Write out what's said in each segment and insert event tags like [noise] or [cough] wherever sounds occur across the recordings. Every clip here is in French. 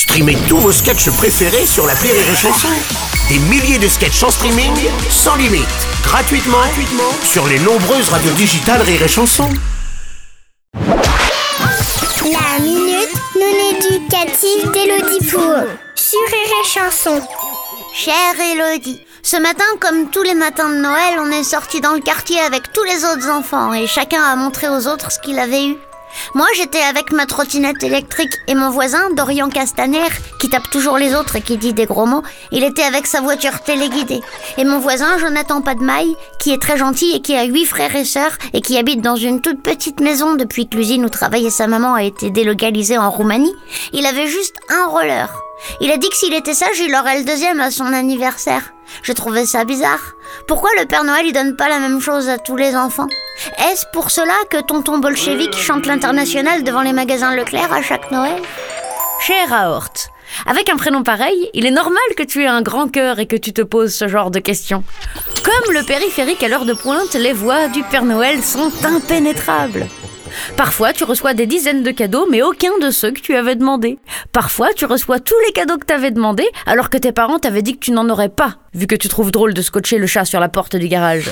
Streamez tous vos sketchs préférés sur la Rire et Chanson. Des milliers de sketchs en streaming, sans limite, gratuitement, gratuitement sur les nombreuses radios digitales Rire et Chanson. La minute non éducative d'Élodie Pour sur Rire et Chanson. Chère Elodie, ce matin, comme tous les matins de Noël, on est sorti dans le quartier avec tous les autres enfants et chacun a montré aux autres ce qu'il avait eu. Moi, j'étais avec ma trottinette électrique et mon voisin, Dorian Castaner, qui tape toujours les autres et qui dit des gros mots, il était avec sa voiture téléguidée. Et mon voisin, Jonathan Padmaille, qui est très gentil et qui a huit frères et sœurs et qui habite dans une toute petite maison depuis que l'usine où travaillait sa maman a été délocalisée en Roumanie, il avait juste un roller. Il a dit que s'il était sage, il aurait le deuxième à son anniversaire. Je trouvais ça bizarre. Pourquoi le Père Noël il donne pas la même chose à tous les enfants? Est-ce pour cela que tonton bolchevique chante l'international devant les magasins Leclerc à chaque Noël? Cher Aort, avec un prénom pareil, il est normal que tu aies un grand cœur et que tu te poses ce genre de questions. Comme le périphérique à l'heure de pointe, les voix du Père Noël sont impénétrables. Parfois, tu reçois des dizaines de cadeaux, mais aucun de ceux que tu avais demandé. Parfois, tu reçois tous les cadeaux que tu avais demandé, alors que tes parents t'avaient dit que tu n'en aurais pas, vu que tu trouves drôle de scotcher le chat sur la porte du garage.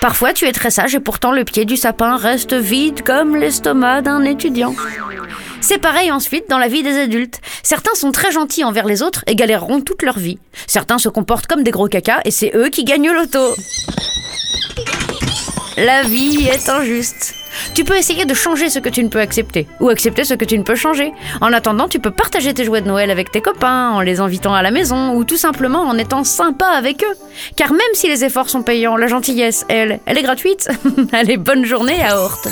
Parfois, tu es très sage et pourtant le pied du sapin reste vide comme l'estomac d'un étudiant. C'est pareil ensuite dans la vie des adultes. Certains sont très gentils envers les autres et galéreront toute leur vie. Certains se comportent comme des gros cacas et c'est eux qui gagnent l'auto. La vie est injuste. Tu peux essayer de changer ce que tu ne peux accepter, ou accepter ce que tu ne peux changer. En attendant, tu peux partager tes jouets de Noël avec tes copains, en les invitant à la maison, ou tout simplement en étant sympa avec eux. Car même si les efforts sont payants, la gentillesse, elle, elle est gratuite. [laughs] Allez, bonne journée à Horte.